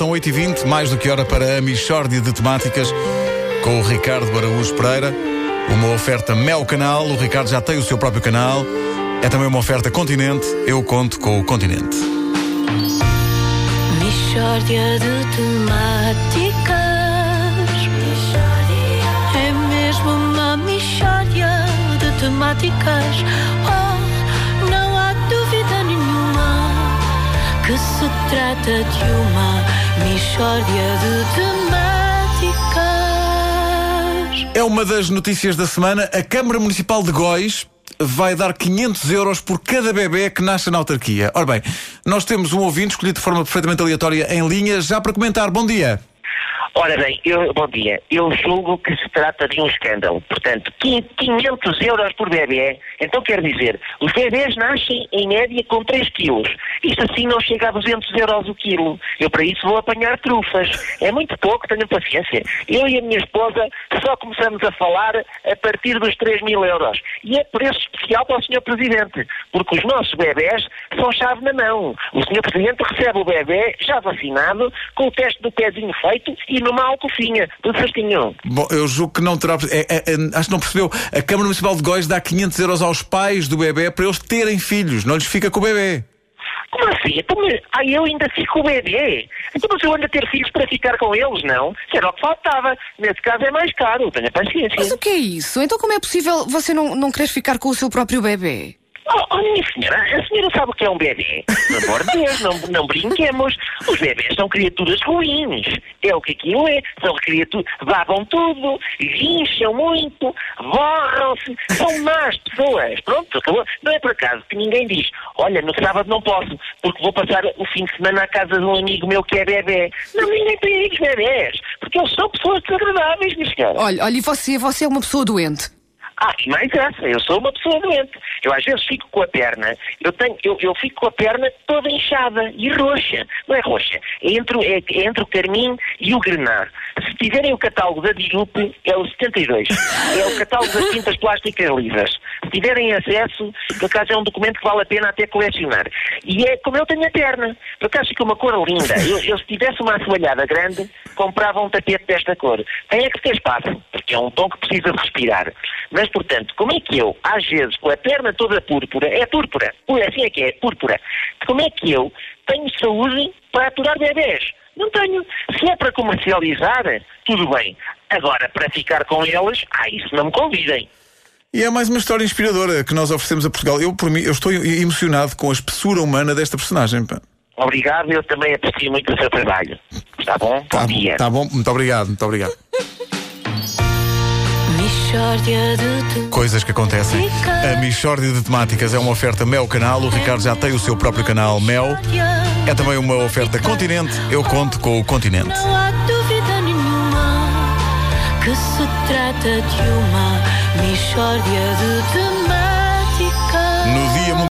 São 8h20, mais do que hora para a Michórdia de Temáticas com o Ricardo Araújo Pereira. Uma oferta Mel Canal, o Ricardo já tem o seu próprio canal. É também uma oferta Continente, eu conto com o Continente. Mishória de temáticas. É mesmo uma mishória de temáticas. Oh, não há dúvida nenhuma que se trata de uma mishória de temáticas. É uma das notícias da semana. A Câmara Municipal de Góis vai dar 500 euros por cada bebê que nasce na autarquia. Ora bem, nós temos um ouvinte escolhido de forma perfeitamente aleatória em linha, já para comentar. Bom dia. Ora bem, eu, bom dia. Eu julgo que se trata de um escândalo. Portanto, 500 euros por bebê. Então quer dizer, os bebés nascem em média com 3 quilos. Isto assim não chega a 200 euros o quilo. Eu para isso vou apanhar trufas. É muito pouco, tenham paciência. Eu e a minha esposa só começamos a falar a partir dos 3 mil euros. E é preço especial para o Sr. Presidente. Porque os nossos bebés são chave na mão. O Sr. Presidente recebe o bebê já vacinado, com o teste do pezinho feito e numa alcofinha, tudo certinho. Bom, eu julgo que não terá. é- é- é- acho que não percebeu. A Câmara Municipal de Góis dá 500 euros aos pais do bebê para eles terem filhos. Não lhes fica com o bebê. Assim? Então, mas- ah, eu ainda fico bebê. Então, mas eu ando a ter filhos para ficar com eles, não? Era o que faltava. Nesse caso é mais caro, tenha paciência. Mas o que é isso? Então como é possível você não, não querer ficar com o seu próprio bebê? Oh, oh, minha senhora, a senhora sabe o que é um bebê? Pelo amor de Deus, não, não brinquemos. Os bebés são criaturas ruins. É o que aquilo é. São criaturas. babam tudo, guincham muito, borram-se. São más pessoas. Pronto, acabou. Não é por acaso que ninguém diz: olha, no sábado não posso, porque vou passar o fim de semana à casa de um amigo meu que é bebê. Não, ninguém tem amigos bebés. Porque eles são pessoas desagradáveis, minha senhora. Olha, olha, e você, você é uma pessoa doente. Ah, e mais essa, eu sou uma pessoa doente. Eu às vezes fico com a perna, eu tenho, eu, eu fico com a perna toda inchada e roxa. Não é roxa, é entre, é, é entre o carmim e o grenar. Se tiverem o catálogo da Dilupe, é o 72. É o catálogo das tintas plásticas lisas. Se tiverem acesso, por acaso é um documento que vale a pena até colecionar. E é como eu tenho a perna. Por acaso fica uma cor linda. Eu, eu se tivesse uma assoalhada grande, comprava um tapete desta cor. Tem é que ter espaço, porque é um tom que precisa respirar. Mas, portanto, como é que eu, às vezes, com a perna toda púrpura, é púrpura, assim é que é, púrpura, como é que eu tenho saúde para aturar bebés? Não tenho. Se é para comercializar, tudo bem. Agora, para ficar com eles, ah, isso não me convidem. E é mais uma história inspiradora que nós oferecemos a Portugal. Eu, por mim, eu estou emocionado com a espessura humana desta personagem. pá. Obrigado, eu também aprecio muito o seu trabalho. Está bom? Tá bom dia. tá bom, muito obrigado, muito obrigado. Coisas que acontecem. A Michórdia de Temáticas é uma oferta Mel Canal. O Ricardo já tem o seu próprio canal Mel. É também uma oferta Continente. Eu conto com o Continente. Não há dúvida nenhuma que se trata de uma mishória de. No dia